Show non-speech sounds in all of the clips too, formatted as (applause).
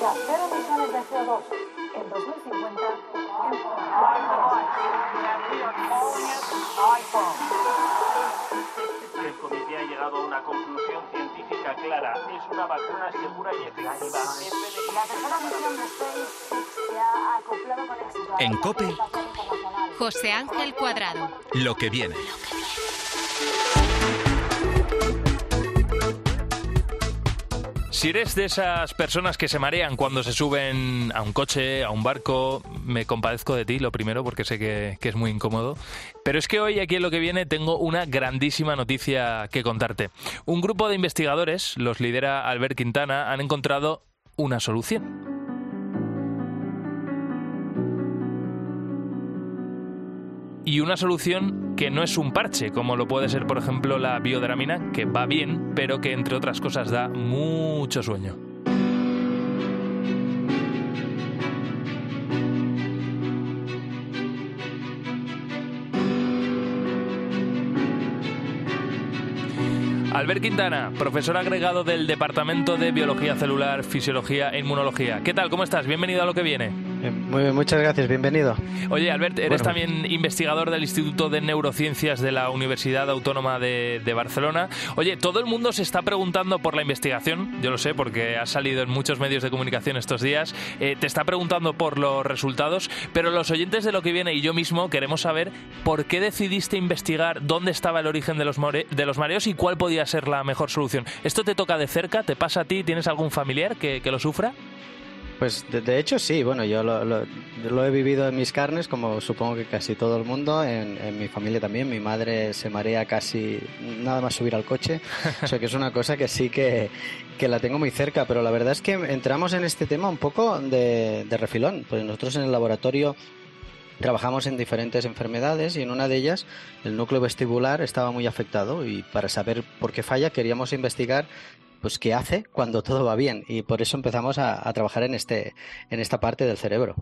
El comité ha llegado a una conclusión científica clara. Es una vacuna segura y efectiva. La tercera misión de SpaceX se ha acoplado con éxito. En COPE. José Ángel Cuadrado. Lo que viene. Si eres de esas personas que se marean cuando se suben a un coche, a un barco, me compadezco de ti, lo primero, porque sé que, que, es muy incómodo. Pero es que hoy, aquí en lo que viene, tengo una grandísima noticia que contarte. Un grupo de investigadores, los lidera Albert Quintana, han encontrado una solución. Y una solución que no es un parche, como lo puede ser, por ejemplo, la biodramina, que va bien, pero que entre otras cosas da mucho sueño. Albert Quintana, profesor agregado del Departamento de Biología Celular, Fisiología e Inmunología. ¿Qué tal? ¿Cómo estás? Bienvenido a lo que viene. Muy bien, muchas gracias, bienvenido. Oye, Albert, eres bueno. también investigador del Instituto de Neurociencias de la Universidad Autónoma de, de, Barcelona. Oye, todo el mundo se está preguntando por la investigación, yo lo sé porque has salido en muchos medios de comunicación estos días, eh, te está preguntando por los resultados, pero los oyentes de lo que viene y yo mismo queremos saber por qué decidiste investigar dónde estaba el origen de los, de los mareos y cuál podía ser la mejor solución. ¿Esto te toca de cerca? ¿Te pasa a ti? ¿Tienes algún familiar que, que lo sufra? Pues de, de, hecho sí, bueno, yo lo, he vivido en mis carnes, como supongo que casi todo el mundo, en, en, mi familia también. Mi madre se marea casi nada más subir al coche, o sea que es una cosa que sí que, que la tengo muy cerca, pero la verdad es que entramos en este tema un poco de, de refilón, pues nosotros en el laboratorio trabajamos en diferentes enfermedades y en una de ellas el núcleo vestibular estaba muy afectado y para saber por qué falla queríamos investigar pues qué hace cuando todo va bien y por eso empezamos a, trabajar en este en esta parte del cerebro.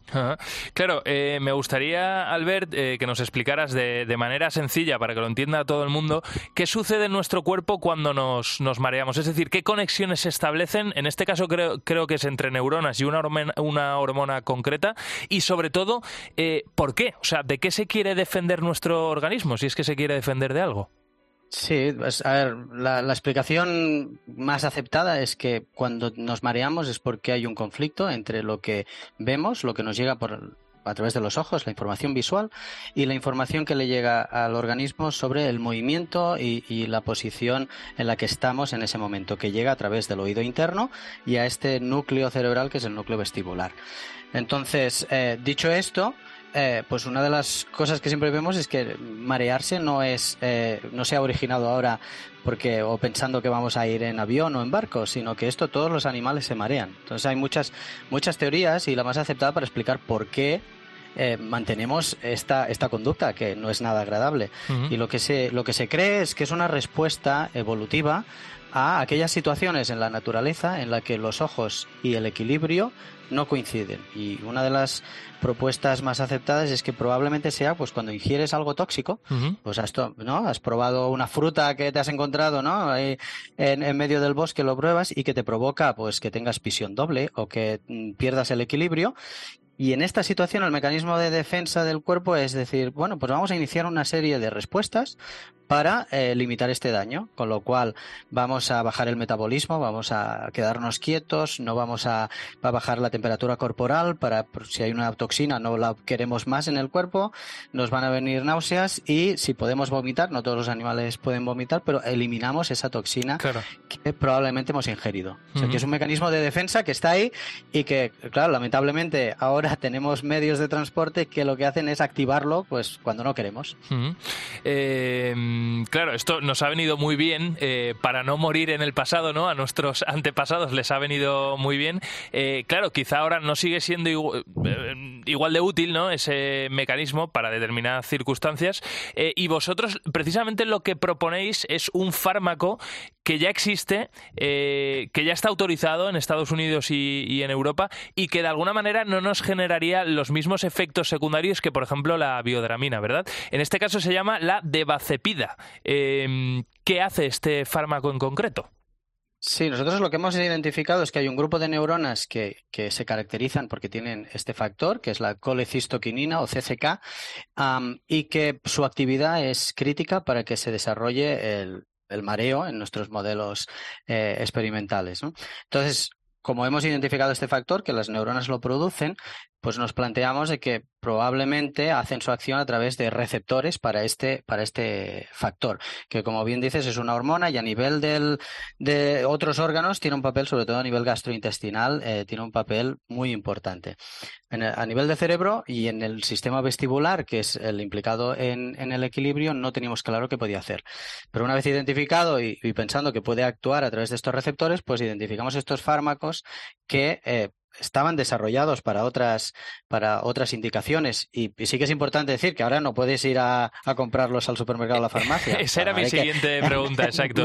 Claro, eh, me gustaría Albert eh, que nos explicaras de, manera sencilla para que lo entienda todo el mundo qué sucede en nuestro cuerpo cuando nos, nos mareamos, es decir, qué conexiones se establecen. En este caso creo creo que es entre neuronas y una hormona, una hormona concreta y sobre todo eh, por qué, o sea, de qué se quiere defender nuestro organismo si es que se quiere defender de algo. Sí, pues, a ver, la, explicación más aceptada es que cuando nos mareamos es porque hay un conflicto entre lo que vemos, lo que nos llega por, a través de los ojos, la información visual, y la información que le llega al organismo sobre el movimiento y, y, la posición en la que estamos en ese momento, que llega a través del oído interno y a este núcleo cerebral que es el núcleo vestibular. Entonces, eh, dicho esto, eh, pues una de las cosas que siempre vemos es que marearse no es eh, no se ha originado ahora porque o pensando que vamos a ir en avión o en barco, sino que esto todos los animales se marean. Entonces hay muchas muchas teorías y la más aceptada para explicar por qué eh, mantenemos esta, esta conducta que no es nada agradable. Uh -huh. Y lo que se lo que se cree es que es una respuesta evolutiva a aquellas situaciones en la naturaleza en la que los ojos y el equilibrio no coinciden. Y una de las propuestas más aceptadas es que probablemente sea pues cuando ingieres algo tóxico, uh -huh. pues has, ¿no? has probado una fruta que te has encontrado ¿no? Ahí en, en, medio del bosque, lo pruebas y que te provoca pues que tengas visión doble o que mm, pierdas el equilibrio Y en esta situación el mecanismo de defensa del cuerpo es decir, bueno, pues vamos a iniciar una serie de respuestas para eh, limitar este daño, con lo cual vamos a bajar el metabolismo, vamos a quedarnos quietos, no vamos a, a bajar la temperatura corporal para si hay una toxina no la queremos más en el cuerpo, nos van a venir náuseas y si podemos vomitar, no todos los animales pueden vomitar, pero eliminamos esa toxina que probablemente hemos ingerido. O sea, que es un mecanismo de defensa que está ahí y que, claro, lamentablemente ahora tenemos medios de transporte que lo que hacen es activarlo pues cuando no queremos. Mm, claro, esto nos ha venido muy bien eh, para no morir en el pasado, ¿no? A nuestros antepasados les ha venido muy bien. Eh, claro, quizá ahora no sigue siendo eh, igual, de útil, ¿no? Ese mecanismo para determinadas circunstancias. y vosotros, precisamente lo que proponéis es un fármaco que ya existe, que ya está autorizado en Estados Unidos y, en Europa y que de alguna manera no nos generaría los mismos efectos secundarios que, por ejemplo, la biodramina, ¿verdad? En este caso se llama la devacepida. Em, ¿Qué hace este fármaco en concreto? Sí, nosotros lo que hemos identificado es que hay un grupo de neuronas que, se caracterizan porque tienen este factor, que es la colecistoquinina o CCK, y que su actividad es crítica para que se desarrolle el, mareo en nuestros modelos eh, experimentales. Entonces, como hemos identificado este factor, que las neuronas lo producen, pues nos planteamos de que probablemente hacen su acción a través de receptores para este, para este factor, que como bien dices es una hormona y a nivel del, de otros órganos tiene un papel, sobre todo a nivel gastrointestinal, eh, tiene un papel muy importante. a nivel de cerebro y en el sistema vestibular, que es el implicado en, el equilibrio, no teníamos claro qué podía hacer. Pero una vez identificado y, pensando que puede actuar a través de estos receptores, pues identificamos estos fármacos que eh, estaban desarrollados para otras, para otras indicaciones. Y, sí que es importante decir que ahora no puedes ir a, comprarlos al supermercado o a la farmacia. (laughs) Esa era mi siguiente (laughs) pregunta, exacto.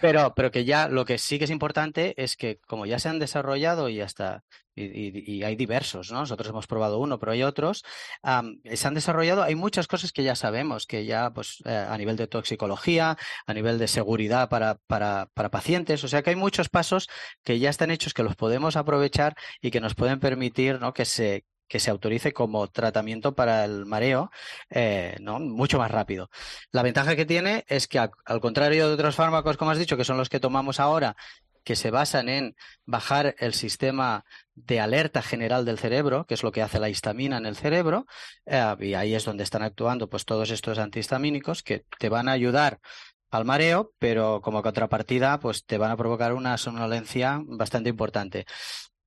pero, pero que ya lo que sí que es importante es que como ya se han desarrollado y hasta y, hay diversos, ¿no? Nosotros hemos probado uno, pero hay otros. se han desarrollado, hay muchas cosas que ya sabemos, que ya, pues, eh, a nivel de toxicología, a nivel de seguridad para, para, para, pacientes, o sea que hay muchos pasos que ya están hechos, que los podemos aprovechar y que nos pueden permitir, ¿no? Que se, que se autorice como tratamiento para el mareo eh, ¿no? mucho más rápido. La ventaja que tiene es que, al contrario de otros fármacos, como has dicho, que son los que tomamos ahora, que se basan en bajar el sistema de alerta general del cerebro, que es lo que hace la histamina en el cerebro, eh, y ahí es donde están actuando pues todos estos antihistamínicos que te van a ayudar al mareo, pero como contrapartida pues te van a provocar una somnolencia bastante importante.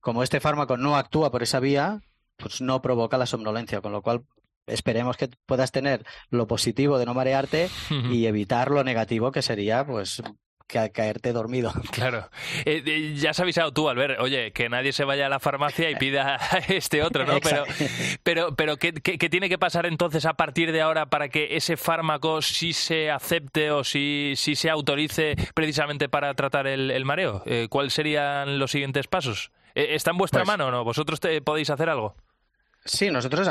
Como este fármaco no actúa por esa vía, pues no provoca la somnolencia, con lo cual esperemos que puedas tener lo positivo de no marearte (laughs) y evitar lo negativo que sería pues que caerte dormido. (laughs) Claro. Eh, ya has avisado tú, Albert, oye, que nadie se vaya a la farmacia y pida este otro, ¿no? Pero, (laughs) pero, pero ¿qué, tiene que pasar entonces a partir de ahora para que ese fármaco sí se acepte o sí, se autorice precisamente para tratar el, mareo? Eh, ¿Cuáles serían los siguientes pasos? Eh, ¿Está en vuestra pues mano o no? ¿Vosotros te, podéis hacer algo? Sí, nosotros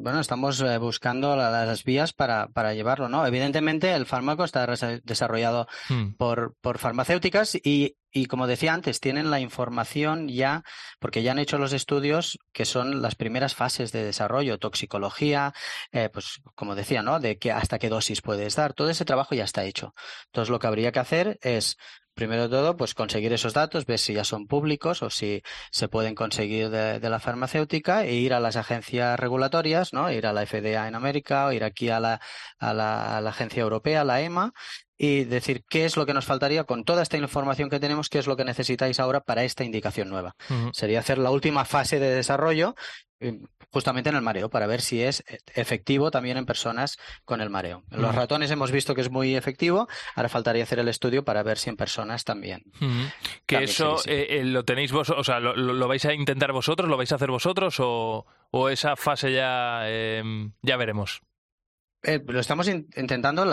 bueno, estamos eh, buscando las vías para, para llevarlo, ¿no? Evidentemente el fármaco está desarrollado hmm. por, por farmacéuticas y, y como decía antes, tienen la información ya, porque ya han hecho los estudios que son las primeras fases de desarrollo, toxicología, eh, pues como decía, ¿no? De que hasta qué dosis puedes dar. Todo ese trabajo ya está hecho. Entonces lo que habría que hacer es primero de todo, pues conseguir esos datos, ver si ya son públicos o si se pueden conseguir de, la farmacéutica e ir a las agencias regulatorias, ¿no? Ir a la FDA en América o ir aquí a la, a la, a la agencia europea, la EMA, y decir qué es lo que nos faltaría con toda esta información que tenemos, qué es lo que necesitáis ahora para esta indicación nueva. Sería hacer la última fase de desarrollo eh, justamente en el mareo para ver si es efectivo también en personas con el mareo. En los ratones hemos visto que es muy efectivo, ahora faltaría hacer el estudio para ver si en personas también. Que eso eh, eh, lo tenéis vos, o sea, lo, vais a intentar vosotros, lo vais a hacer vosotros o, o esa fase ya, ya veremos. Eh, lo estamos intentando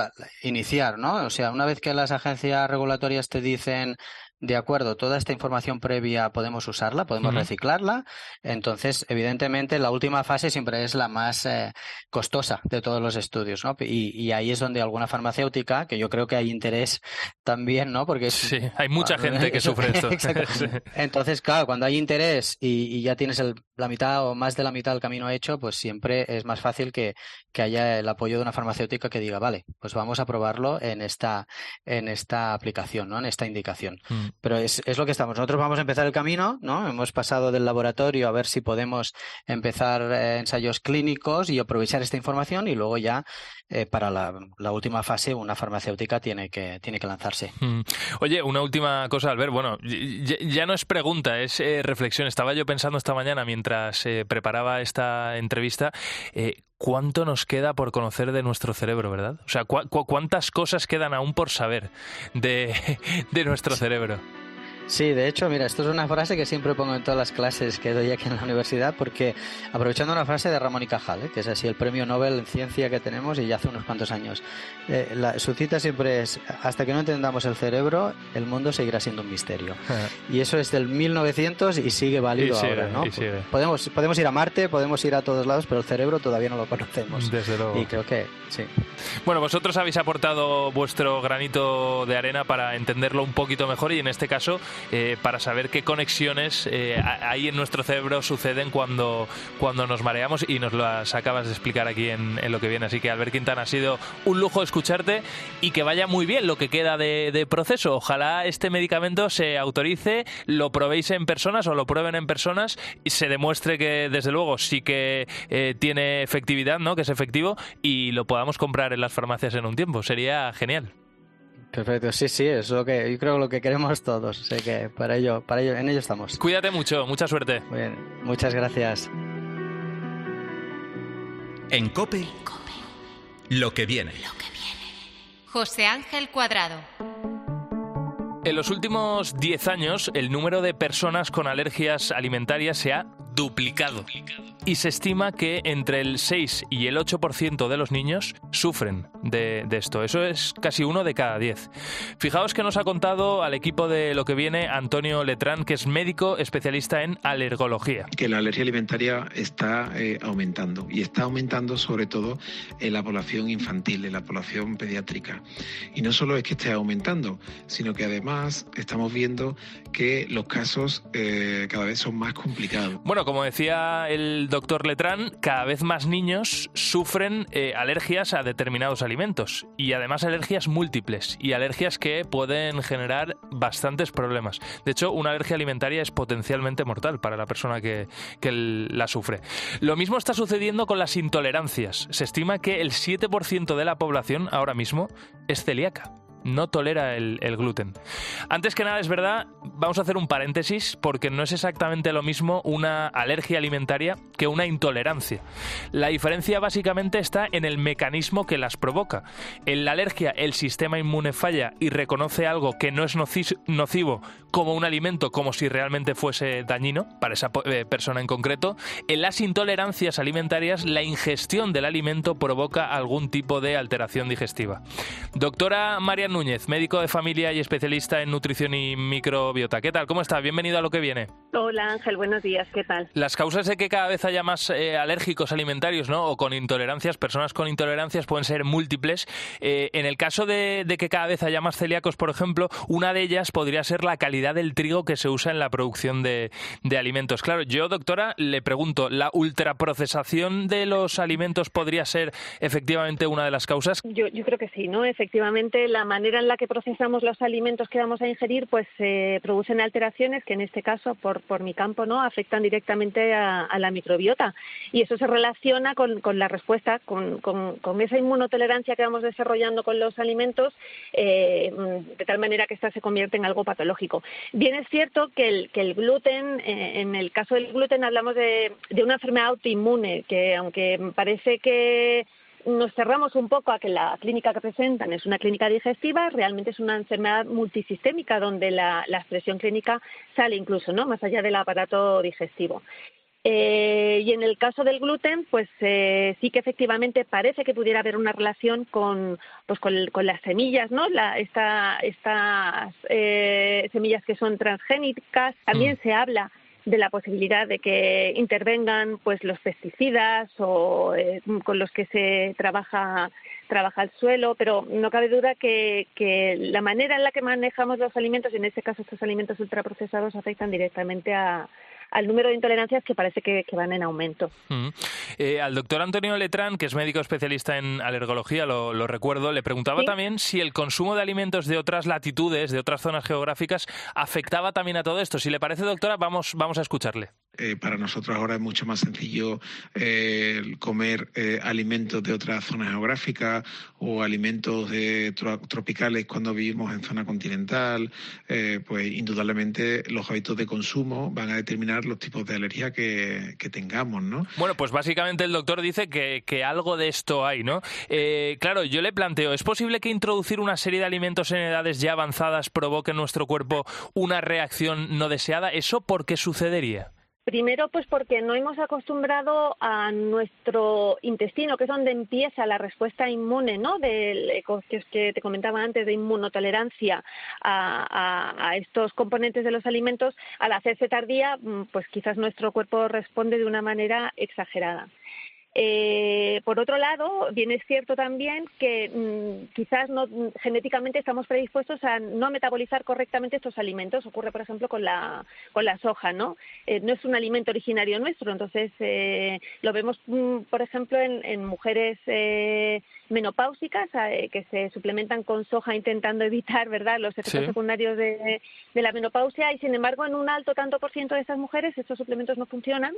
iniciar, ¿no? O sea, una vez que las agencias regulatorias te dicen, de acuerdo, toda esta información previa podemos usarla, podemos reciclarla, entonces, evidentemente, la última fase siempre es la más eh, costosa de todos los estudios, ¿no? Y, ahí es donde alguna farmacéutica, que yo creo que hay interés también, ¿no? Porque sí, hay mucha gente que (laughs) sufre esto. (laughs) Entonces, claro, cuando hay interés y, ya tienes el la mitad o más de la mitad del camino hecho, pues siempre es más fácil que, que, haya el apoyo de una farmacéutica que diga, vale, pues vamos a probarlo en esta, en esta aplicación, ¿no? En esta indicación. Mm. Pero es, es, lo que estamos. Nosotros vamos a empezar el camino, ¿no? Hemos pasado del laboratorio a ver si podemos empezar eh, ensayos clínicos y aprovechar esta información y luego ya eh, para la, última fase una farmacéutica tiene que, tiene que lanzarse. Mm. Oye, una última cosa, Albert. Bueno, ya, no es pregunta, es eh, reflexión. Estaba yo pensando esta mañana mientras preparaba esta entrevista. ¿Cuánto nos queda por conocer de nuestro cerebro, verdad? O sea, ¿cuántas cosas quedan aún por saber de, (laughs) de nuestro cerebro? Sí, de hecho, mira, esto es una frase que siempre pongo en todas las clases que doy aquí en la universidad, porque aprovechando una frase de Ramón y Cajal, ¿eh? que es así el premio Nobel en ciencia que tenemos y ya hace unos cuantos años. Eh, su cita siempre es: hasta que no entendamos el cerebro, el mundo seguirá siendo un misterio. y eso es del 1900 y sigue válido ahora, ¿no? Podemos, podemos ir a Marte, podemos ir a todos lados, pero el cerebro todavía no lo conocemos. Desde luego. Y creo que sí. Bueno, vosotros habéis aportado vuestro granito de arena para entenderlo un poquito mejor y en este caso eh, para saber qué conexiones eh, hay en nuestro cerebro suceden cuando, cuando nos mareamos y nos las acabas de explicar aquí en, lo que viene. Así que Albert Quintana ha sido un lujo escucharte y que vaya muy bien lo que queda de, proceso. Ojalá este medicamento se autorice, lo probéis en personas o lo prueben en personas y se demuestre que desde luego sí que eh, tiene efectividad, ¿no? que es efectivo y lo podamos comprar en las farmacias en un tiempo. Sería genial. Perfecto, sí, sí, es lo que yo creo lo que queremos todos. Sé que para ello, para ello, en ello estamos. Cuídate mucho, mucha suerte. Muy bien, muchas gracias. En Cope, lo que viene. Lo que viene. José Ángel Cuadrado. En los últimos 10 años, el número de personas con alergias alimentarias se ha duplicado. Y se estima que entre el 6 y el 8% de los niños sufren de, esto. Eso es casi uno de cada 10. Fijaos que nos ha contado al equipo de lo que viene Antonio Letrán, que es médico especialista en alergología. Que la alergia alimentaria está eh, aumentando y está aumentando sobre todo en la población infantil, en la población pediátrica. Y no solo es que esté aumentando, sino que además estamos viendo que los casos eh, cada vez son más complicados. Bueno, como decía el doctor Letrán, cada vez más niños sufren eh, alergias a determinados alimentos y además alergias múltiples y alergias que pueden generar bastantes problemas. De hecho, una alergia alimentaria es potencialmente mortal para la persona que, que la sufre. Lo mismo está sucediendo con las intolerancias. Se estima que el 7% de la población ahora mismo es celíaca no tolera el, gluten. Antes que nada, es verdad, vamos a hacer un paréntesis porque no es exactamente lo mismo una alergia alimentaria que una intolerancia. La diferencia básicamente está en el mecanismo que las provoca. En la alergia el sistema inmune falla y reconoce algo que no es nocivo como un alimento, como si realmente fuese dañino para esa eh, persona en concreto. En las intolerancias alimentarias la ingestión del alimento provoca algún tipo de alteración digestiva. Doctora María Núñez, médico de familia y especialista en nutrición y microbiota. ¿Qué tal? ¿Cómo está? Bienvenido a lo que viene. Hola Ángel, buenos días. ¿Qué tal? Las causas de que cada vez haya más eh, alérgicos alimentarios, ¿no? O con intolerancias, personas con intolerancias pueden ser múltiples. Eh, en el caso de, que cada vez haya más celíacos, por ejemplo, una de ellas podría ser la calidad del trigo que se usa en la producción de, alimentos. Claro, yo, doctora, le pregunto, ¿la ultraprocesación de los alimentos podría ser efectivamente una de las causas? Yo, yo creo que sí, ¿no? Efectivamente, la manera en la que procesamos los alimentos que vamos a ingerir, pues se producen alteraciones que en este caso, por, mi campo, no afectan directamente a, la microbiota. Y eso se relaciona con, con la respuesta, con, esa inmunotolerancia que vamos desarrollando con los alimentos, eh, de tal manera que esta se convierte en algo patológico. Bien es cierto que el, gluten, eh, en el caso del gluten hablamos de, de una enfermedad autoinmune, que aunque parece que nos cerramos un poco a que la clínica que presentan es una clínica digestiva, realmente es una enfermedad multisistémica donde la, expresión clínica sale incluso, ¿no? Más allá del aparato digestivo. Eh, y en el caso del gluten, pues eh, sí que efectivamente parece que pudiera haber una relación con, pues con, las semillas, ¿no? La, esta, estas eh, semillas que son transgénicas. También mm. se habla de la posibilidad de que intervengan pues los pesticidas o eh, con los que se trabaja trabaja el suelo, pero no cabe duda que, que, la manera en la que manejamos los alimentos, y en este caso estos alimentos ultraprocesados, afectan directamente a, al número de intolerancias que parece que, van en aumento. Eh, al doctor Antonio Letrán, que es médico especialista en alergología, lo, recuerdo, le preguntaba también si el consumo de alimentos de otras latitudes, de otras zonas geográficas, afectaba también a todo esto. Si le parece, doctora, vamos, vamos a escucharle. Eh, para nosotros ahora es mucho más sencillo eh, comer eh, alimentos de otra zona geográfica o alimentos tropicales cuando vivimos en zona continental, pues indudablemente los hábitos de consumo van a determinar los tipos de alergia que, tengamos, ¿no? Bueno, pues básicamente el doctor dice que, que algo de esto hay, ¿no? claro, yo le planteo, ¿es posible que introducir una serie de alimentos en edades ya avanzadas provoque en nuestro cuerpo una reacción no deseada? ¿Eso por qué sucedería? Primero, pues porque no hemos acostumbrado a nuestro intestino, que es donde empieza la respuesta inmune, ¿no? que, que te comentaba antes, de inmunotolerancia a, a, estos componentes de los alimentos, al hacerse tardía, mm, pues quizás nuestro cuerpo responde de una manera exagerada. Eh, por otro lado, bien es cierto también que mm, quizás no, genéticamente estamos predispuestos a no metabolizar correctamente estos alimentos. Ocurre, por ejemplo, con la, con la soja, ¿no? Eh, no es un alimento originario nuestro, entonces eh, lo vemos, mm, por ejemplo, en, en mujeres menopáusicas que se suplementan con soja intentando evitar, ¿verdad?, los efectos secundarios de, de la menopausia y, sin embargo, en un alto tanto por ciento de estas mujeres estos suplementos no funcionan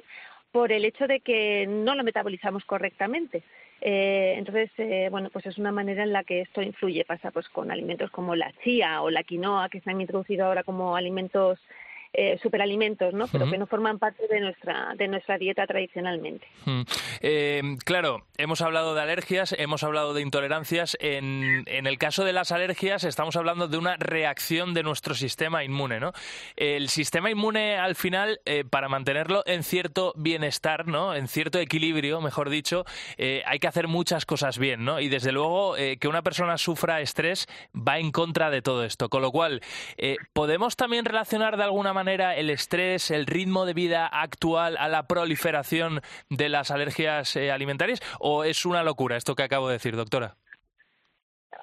por el hecho de que no lo metabolizamos correctamente. Eh, entonces, eh, bueno, pues es una manera en la que esto influye. Pasa pues con alimentos como la chía o la quinoa, que se han introducido ahora como alimentos eh, superalimentos, ¿no? Pero que no forman parte de nuestra, de nuestra dieta tradicionalmente. Eh, claro, hemos hablado de alergias, hemos hablado de intolerancias. En, en, el caso de las alergias estamos hablando de una reacción de nuestro sistema inmune, ¿no? El sistema inmune, al final, eh, para mantenerlo en cierto bienestar, ¿no? En cierto equilibrio, mejor dicho, hay que hacer muchas cosas bien, ¿no? Y desde luego que una persona sufra estrés va en contra de todo esto. Con lo cual, ¿podemos también relacionar de alguna manera el estrés, el ritmo de vida actual a la proliferación de las alergias eh, alimentarias o es una locura esto que acabo de decir, doctora?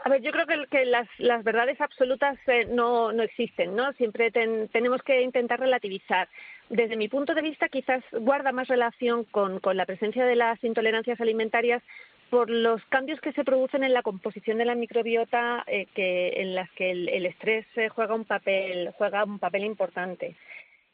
A ver, yo creo que, las, verdades absolutas eh, no, no, existen, ¿no? Siempre tenemos que intentar relativizar. Desde mi punto de vista, quizás guarda más relación con, la presencia de las intolerancias alimentarias por los cambios que se producen en la composición de la microbiota eh, que, en las que el, estrés juega un papel juega un papel importante.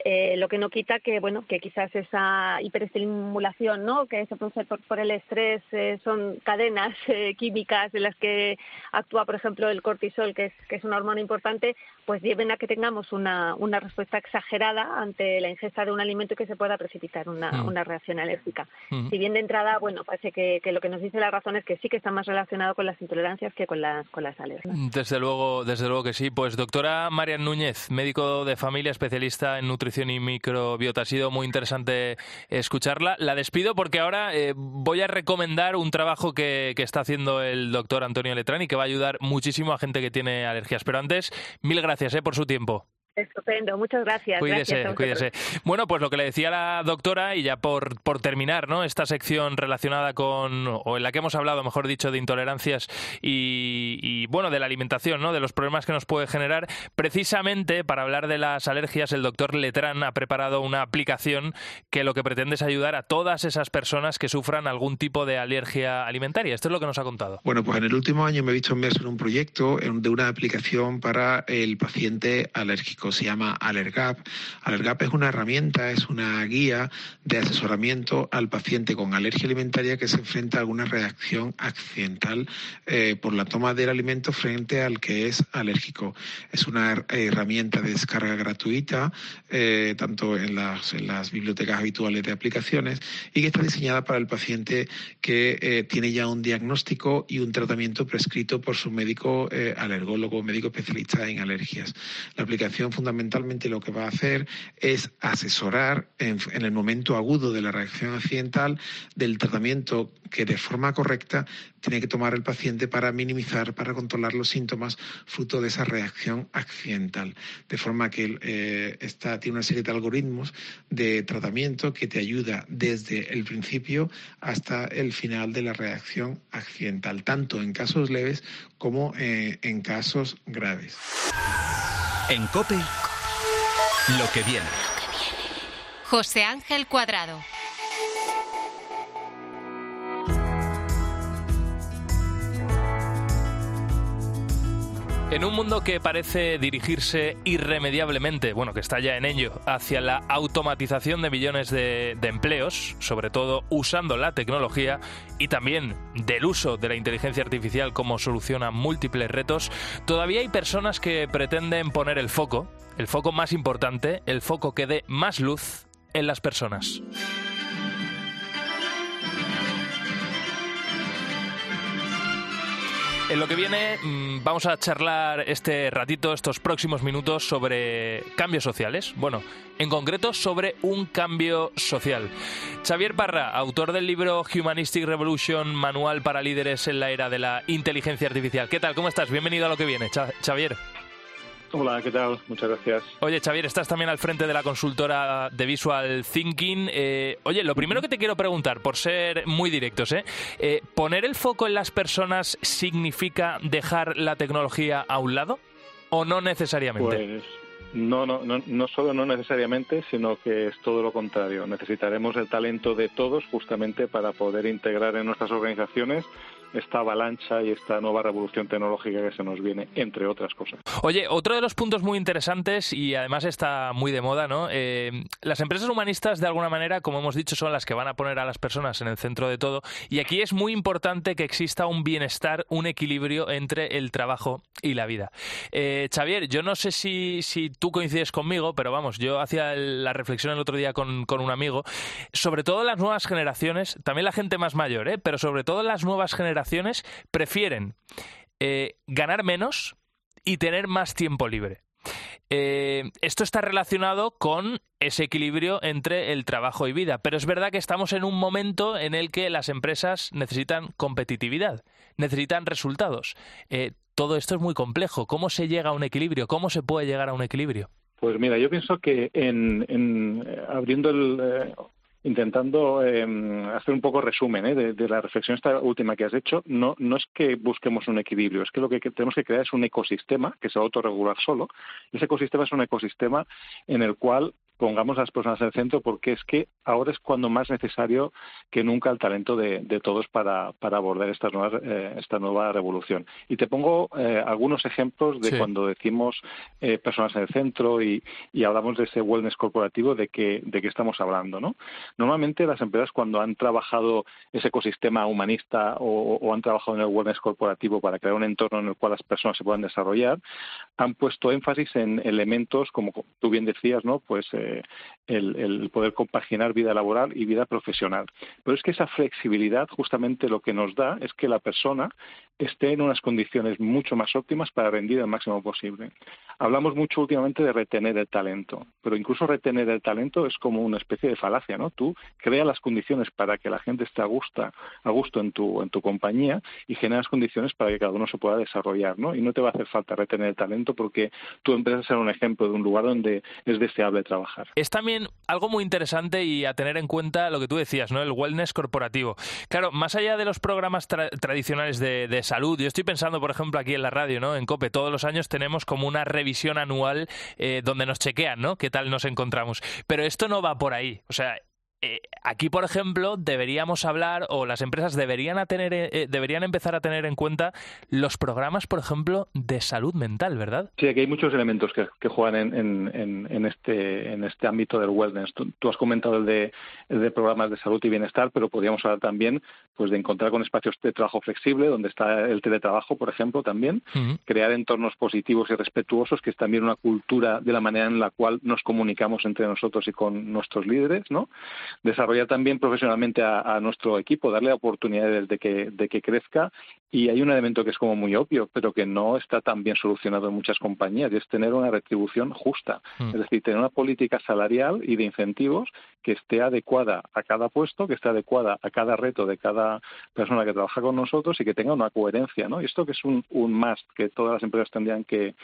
Eh, lo que no quita que bueno que quizás esa hiperestimulación no que se produce por, el estrés eh, son cadenas (laughs) eh, químicas de las que actúa por ejemplo el cortisol que es que es una hormona importante pues lleven a que tengamos una, una respuesta exagerada ante la ingesta de un alimento y que se pueda precipitar una, mm. una reacción alérgica mm. si bien de entrada bueno parece que, que, lo que nos dice la razón es que sí que está más relacionado con las intolerancias que con las con las alergias desde luego desde luego que sí pues doctora Marian Núñez médico de familia especialista en nutrición y microbiota. Ha sido muy interesante escucharla. La despido porque ahora eh, voy a recomendar un trabajo que, que, está haciendo el doctor Antonio Letrán y que va a ayudar muchísimo a gente que tiene alergias. Pero antes, mil gracias eh, por su tiempo. Estupendo, muchas gracias. Cuídese, cuídese. Bueno, pues lo que le decía la doctora, y ya por, por terminar, ¿no? Esta sección relacionada con, o en la que hemos hablado, mejor dicho, de intolerancias y, bueno, de la alimentación, ¿no? De los problemas que nos puede generar. Precisamente para hablar de las alergias, el doctor Letrán ha preparado una aplicación que lo que pretende es ayudar a todas esas personas que sufran algún tipo de alergia alimentaria. Esto es lo que nos ha contado. Bueno, pues en el último año me he visto inmerso en un proyecto de una aplicación para el paciente alérgico se llama Alergap. Alergap es una herramienta, es una guía de asesoramiento al paciente con alergia alimentaria que se enfrenta a alguna reacción accidental eh, por la toma del alimento frente al que es alérgico. Es una herramienta de descarga gratuita, eh, tanto en las, en las, bibliotecas habituales de aplicaciones, y que está diseñada para el paciente que eh, tiene ya un diagnóstico y un tratamiento prescrito por su médico alergólogo, médico especialista en alergias. La aplicación fundamentalmente lo que va a hacer es asesorar en, el momento agudo de la reacción accidental del tratamiento que de forma correcta tiene que tomar el paciente para minimizar, para controlar los síntomas fruto de esa reacción accidental. De forma que eh, tiene una serie de algoritmos de tratamiento que te ayuda desde el principio hasta el final de la reacción accidental, tanto en casos leves como eh, en casos graves. En COPE, lo que viene. José Ángel Cuadrado. En un mundo que parece dirigirse irremediablemente, bueno, que está ya en ello, hacia la automatización de millones de, empleos, sobre todo usando la tecnología y también del uso de la inteligencia artificial como solución a múltiples retos, todavía hay personas que pretenden poner el foco, el foco más importante, el foco que dé más luz en las personas. En lo que viene mm, vamos a charlar este ratito, estos próximos minutos sobre cambios sociales. Bueno, en concreto sobre un cambio social. Xavier Parra, autor del libro Humanistic Revolution, Manual para líderes en la era de la inteligencia artificial. ¿Qué tal? ¿Cómo estás? Bienvenido a lo que viene, Xavier. Hola, ¿qué tal? Muchas gracias. Oye, Xavier, estás también al frente de la consultora de Visual Thinking. Eh, oye, lo primero que te quiero preguntar, por ser muy directos, ¿eh? ¿eh? ¿poner el foco en las personas significa dejar la tecnología a un lado o no necesariamente? Pues no, no, no, no solo no necesariamente, sino que es todo lo contrario. Necesitaremos el talento de todos justamente para poder integrar en nuestras organizaciones esta avalancha y esta nueva revolución tecnológica que se nos viene, entre otras cosas. Oye, otro de los puntos muy interesantes y además está muy de moda, ¿no? Eh, las empresas humanistas, de alguna manera, como hemos dicho, son las que van a poner a las personas en el centro de todo y aquí es muy importante que exista un bienestar, un equilibrio entre el trabajo y la vida. Eh, Xavier, yo no sé si, si tú coincides conmigo, pero vamos, yo hacía la reflexión el otro día con, con un amigo, sobre todo las nuevas generaciones, también la gente más mayor, ¿eh? pero sobre todo las nuevas generaciones prefieren eh, ganar menos y tener más tiempo libre. Eh, esto está relacionado con ese equilibrio entre el trabajo y vida, pero es verdad que estamos en un momento en el que las empresas necesitan competitividad, necesitan resultados. Eh, todo esto es muy complejo. ¿Cómo se llega a un equilibrio? ¿Cómo se puede llegar a un equilibrio? Pues mira, yo pienso que en, abriendo el, intentando em, hacer un poco resumen ¿eh? de, la reflexión esta última que has hecho, no, no es que busquemos un equilibrio, es que lo que tenemos que crear es un ecosistema que se va a autorregular solo. Ese ecosistema es un ecosistema en el cual pongamos a las personas en el centro porque es que ahora es cuando más necesario que nunca el talento de, todos para, para abordar esta nueva, eh, esta nueva revolución. Y te pongo eh, algunos ejemplos de cuando decimos eh, personas en el centro y, y, hablamos de ese wellness corporativo, de qué de qué estamos hablando. ¿no? Normalmente las empresas cuando han trabajado ese ecosistema humanista o, o han trabajado en el wellness corporativo para crear un entorno en el cual las personas se puedan desarrollar, han puesto énfasis en elementos, como tú bien decías, ¿no? pues el, poder compaginar vida laboral y vida profesional. Pero es que esa flexibilidad justamente lo que nos da es que la persona esté en unas condiciones mucho más óptimas para rendir el máximo posible. Hablamos mucho últimamente de retener el talento, pero incluso retener el talento es como una especie de falacia, ¿no? Tú creas las condiciones para que la gente esté a gusto, a gusto en tu en tu compañía y generas condiciones para que cada uno se pueda desarrollar, ¿no? Y no te va a hacer falta retener el talento porque tu empresa será un ejemplo de un lugar donde es deseable trabajar. Es también algo muy interesante y a tener en cuenta lo que tú decías, ¿no? El wellness corporativo. Claro, más allá de los programas tradicionales de, salud, yo estoy pensando, por ejemplo, aquí en la radio, ¿no? En COPE, todos los años tenemos como una revisión anual eh, donde nos chequean, ¿no? ¿Qué tal nos encontramos? Pero esto no va por ahí. O sea, eh, aquí, por ejemplo, deberíamos hablar o las empresas deberían, tener, eh, deberían empezar a tener en cuenta los programas, por ejemplo, de salud mental, ¿verdad? Sí, aquí hay muchos elementos que, juegan en, este, en este ámbito del wellness. Tú, has comentado el de, de, programas de salud y bienestar, pero podríamos hablar también pues, de encontrar con espacios de trabajo flexible, donde está el teletrabajo, por ejemplo, también. Crear entornos positivos y respetuosos, que es también una cultura de la manera en la cual nos comunicamos entre nosotros y con nuestros líderes, ¿no? Desarrollar también profesionalmente a, nuestro equipo, darle oportunidades de que, de que crezca. Y hay un elemento que es como muy obvio, pero que no está tan bien solucionado en muchas compañías, y es tener una retribución justa. Mm. Es decir, tener una política salarial y de incentivos que esté adecuada a cada puesto, que esté adecuada a cada reto de cada persona que trabaja con nosotros y que tenga una coherencia. ¿no? Y esto que es un, un must que todas las empresas tendrían que,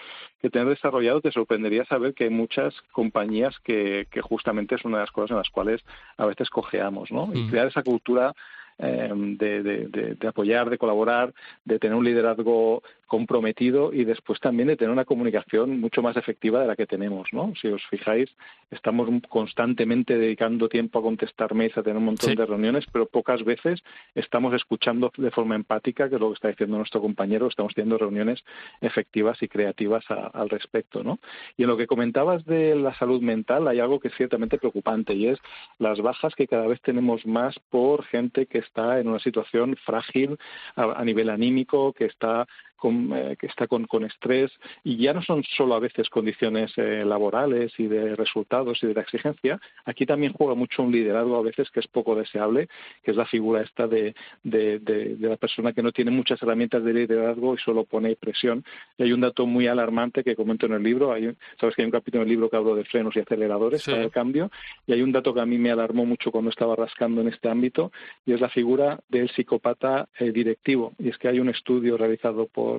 que tener desarrollado, te sorprendería saber que hay muchas compañías que, que justamente es una de las cosas en las cuales a veces cojeamos, ¿no? Y mm. crear esa cultura de, de, apoyar, de colaborar, de tener un liderazgo comprometido y después también de tener una comunicación mucho más efectiva de la que tenemos, ¿no? Si os fijáis, estamos constantemente dedicando tiempo a contestar mails, a tener un montón de reuniones, pero pocas veces estamos escuchando de forma empática, que es lo que está diciendo nuestro compañero, estamos teniendo reuniones efectivas y creativas al respecto, ¿no? Y en lo que comentabas de la salud mental hay algo que es ciertamente preocupante y es las bajas que cada vez tenemos más por gente que está en una situación frágil a nivel anímico, que está eh, que está con, estrés y ya no son solo a veces condiciones eh, laborales y de resultados y de la exigencia, aquí también juega mucho un liderazgo a veces que es poco deseable, que es la figura esta de, de, la persona que no tiene muchas herramientas de liderazgo y solo pone presión. Y hay un dato muy alarmante que comento en el libro, hay, sabes que hay un capítulo en el libro que hablo de frenos y aceleradores para el cambio, y hay un dato que a mí me alarmó mucho cuando estaba rascando en este ámbito, y es la figura del psicópata eh, directivo. Y es que hay un estudio realizado por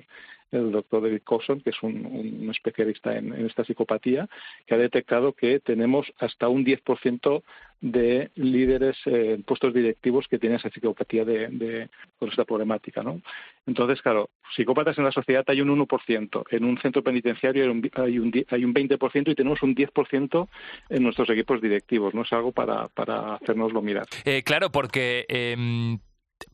el doctor David Coulson, que es un, especialista en, esta psicopatía, que ha detectado que tenemos hasta un 10% de líderes en puestos directivos que tienen esa psicopatía de, con esta problemática. ¿no? Entonces, claro, psicópatas en la sociedad hay un 1%, en un centro penitenciario hay un, hay un, hay un 20% y tenemos un 10% en nuestros equipos directivos. No es algo para, para hacernoslo mirar. Eh, claro, porque... Em,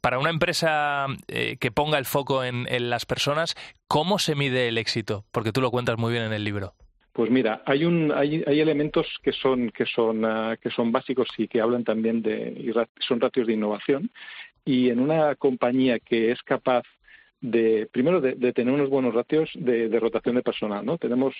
para una empresa eh, que ponga el foco en, las personas, ¿cómo se mide el éxito? Porque tú lo cuentas muy bien en el libro. Pues mira, hay, un, hay, hay elementos que son, que, son, ah, que son básicos y que hablan también de, son ratios de innovación. Y en una compañía que es capaz de, primero, de, tener unos buenos ratios de, de, rotación de personal, ¿no? Tenemos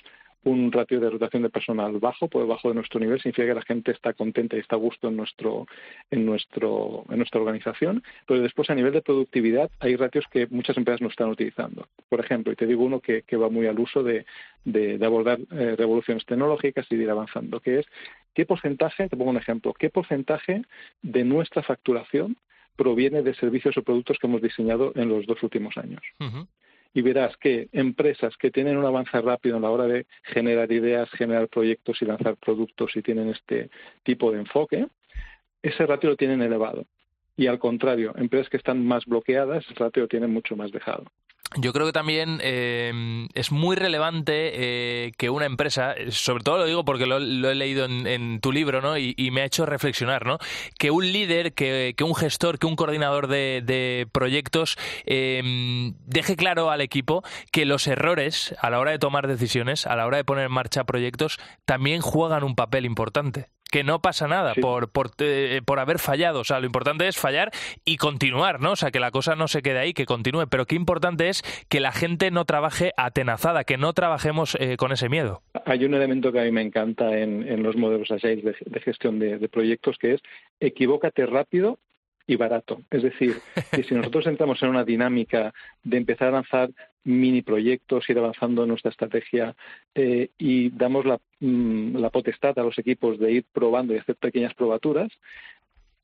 un ratio de rotación de personal bajo, por debajo de nuestro nivel, significa que la gente está contenta y está a gusto en nuestro, en nuestro, en nuestra organización, pero después a nivel de productividad hay ratios que muchas empresas no están utilizando. Por ejemplo, y te digo uno que, va muy al uso de, de, abordar eh, revoluciones tecnológicas y de ir avanzando, que es qué porcentaje, te pongo un ejemplo, qué porcentaje de nuestra facturación proviene de servicios o productos que hemos diseñado en los dos últimos años y verás que empresas que tienen un avance rápido en la hora de generar ideas, generar proyectos y lanzar productos y tienen este tipo de enfoque, ese ratio lo tienen elevado. Y al contrario, empresas que están más bloqueadas, ese ratio lo tienen mucho más dejado. Yo creo que también eh, es muy relevante eh, que una empresa, sobre todo lo digo porque lo, he leído en, tu libro, ¿no? Y, me ha hecho reflexionar, ¿no? Que un líder, que, un gestor, que un coordinador de, proyectos eh, deje claro al equipo que los errores a la hora de tomar decisiones, a la hora de poner en marcha proyectos, también juegan un papel importante que no pasa nada por, por, eh, por, haber fallado. O sea, lo importante es fallar y continuar, ¿no? O sea, que la cosa no se quede ahí, que continúe. Pero qué importante es que la gente no trabaje atenazada, que no trabajemos eh, con ese miedo. Hay un elemento que a mí me encanta en, en los modelos Agile de, de gestión de, de proyectos, que es equivócate rápido y barato. Es decir, (laughs) que si nosotros entramos en una dinámica de empezar a lanzar mini proyectos, ir avanzando en nuestra estrategia eh, y damos la, mm, la potestad a los equipos de ir probando y hacer pequeñas probaturas,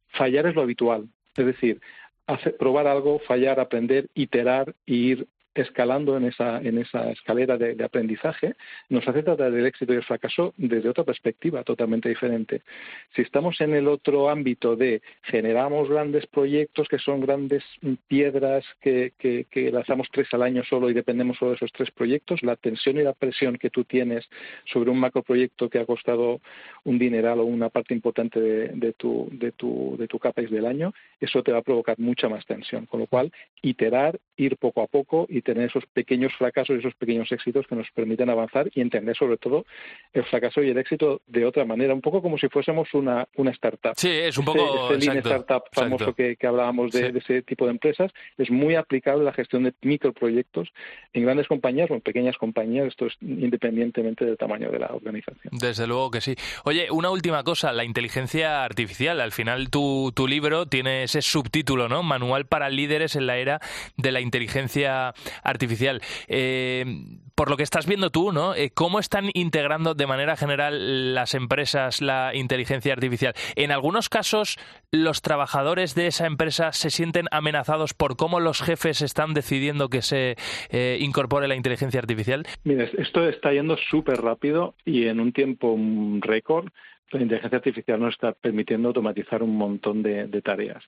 fallar es lo habitual. Es decir, hacer, probar algo, fallar, aprender, iterar e ir escalando en esa, en esa escalera de, aprendizaje, nos hace tratar el éxito y el fracaso desde otra perspectiva totalmente diferente. Si estamos en el otro ámbito de generamos grandes proyectos que son grandes piedras que, que, lanzamos tres al año solo y dependemos solo de esos tres proyectos, la tensión y la presión que tú tienes sobre un macroproyecto que ha costado un dineral o una parte importante de, tu, de, tu, de tu CAPEX del año, eso te va a provocar mucha más tensión. Con lo cual, iterar, ir poco a poco y tener esos pequeños fracasos y esos pequeños éxitos que nos permiten avanzar y entender sobre todo el fracaso y el éxito de otra manera, un poco como si fuésemos una, una startup. Sí, es un poco... Ese, startup famoso que, hablábamos de, ese tipo de empresas es muy aplicable a la gestión de microproyectos en grandes compañías o en pequeñas compañías, esto es independientemente del tamaño de la organización. Desde luego que sí. Oye, una última cosa, la inteligencia artificial. Al final tu, tu libro tiene ese subtítulo, ¿no? Manual para líderes en la era de la inteligencia artificial. Eh, por lo que estás viendo tú, ¿no? Eh, ¿Cómo están integrando de manera general las empresas la inteligencia artificial? En algunos casos, los trabajadores de esa empresa se sienten amenazados por cómo los jefes están decidiendo que se eh, incorpore la inteligencia artificial. Mira, esto está yendo súper rápido y en un tiempo récord la inteligencia artificial nos está permitiendo automatizar un montón de tareas.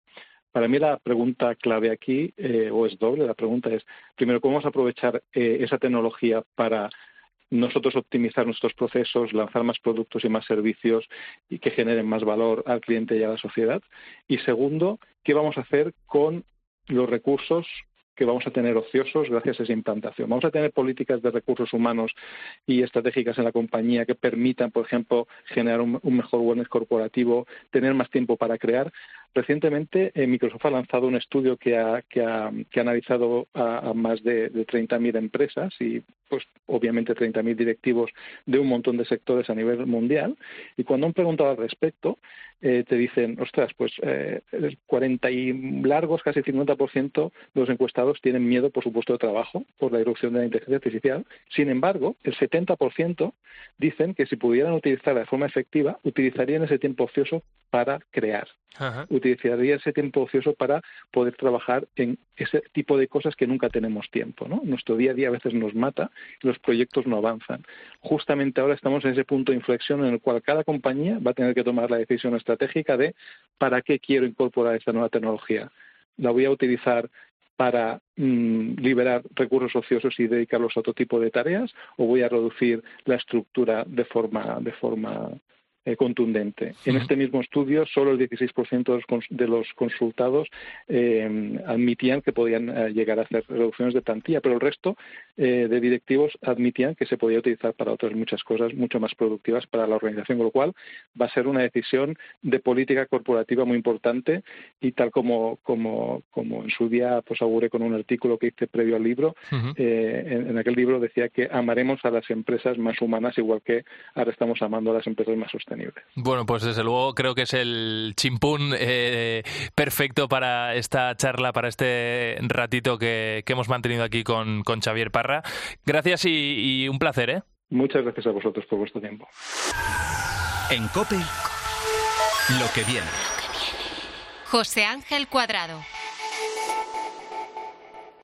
Para mí la pregunta clave aquí, eh, o es doble, la pregunta es, primero, ¿cómo vamos a aprovechar eh, esa tecnología para nosotros optimizar nuestros procesos, lanzar más productos y más servicios y que generen más valor al cliente y a la sociedad? Y segundo, ¿qué vamos a hacer con los recursos que vamos a tener ociosos gracias a esa implantación. Vamos a tener políticas de recursos humanos y estratégicas en la compañía que permitan, por ejemplo, generar un, mejor wellness corporativo, tener más tiempo para crear. Recientemente, eh, Microsoft ha lanzado un estudio que ha, que ha, que ha analizado a, más de, de 30.000 empresas y, pues, obviamente, 30.000 directivos de un montón de sectores a nivel mundial. Y cuando han preguntado al respecto, eh, te dicen, ostras, pues eh, el 40 y largos, casi 50% de los encuestados tienen miedo por su puesto de trabajo, por la irrupción de la inteligencia artificial. Sin embargo, el 70% dicen que si pudieran utilizarla de forma efectiva, utilizarían ese tiempo ocioso para crear. Utilizaría ese tiempo ocioso para poder trabajar en ese tipo de cosas que nunca tenemos tiempo. Nuestro día a día a veces nos mata y los proyectos no avanzan. Justamente ahora estamos en ese punto de inflexión en el cual cada compañía va a tener que tomar la decisión estratégica de para qué quiero incorporar esta nueva tecnología. La voy a utilizar para mm, liberar recursos ociosos y dedicarlos a otro tipo de tareas o voy a reducir la estructura de forma de forma eh, contundente. En este mismo estudio, solo el 16% de los consultados eh, admitían que podían eh, llegar a hacer reducciones de plantilla, pero el resto de directivos admitían que se podía utilizar para otras muchas cosas mucho más productivas para la organización, con lo cual va a ser una decisión de política corporativa muy importante y tal como, como, como en su día pues auguré con un artículo que hice previo al libro, en, en aquel libro decía que amaremos a las empresas más humanas igual que ahora estamos amando a las empresas más sostenibles. Bueno, pues desde luego creo que es el chimpún eh, perfecto para esta charla, para este ratito que, hemos mantenido aquí con, Xavier Parra. Gracias y, un placer, ¿eh? Muchas gracias a vosotros por vuestro tiempo. En COPE, lo que viene. José Ángel Cuadrado.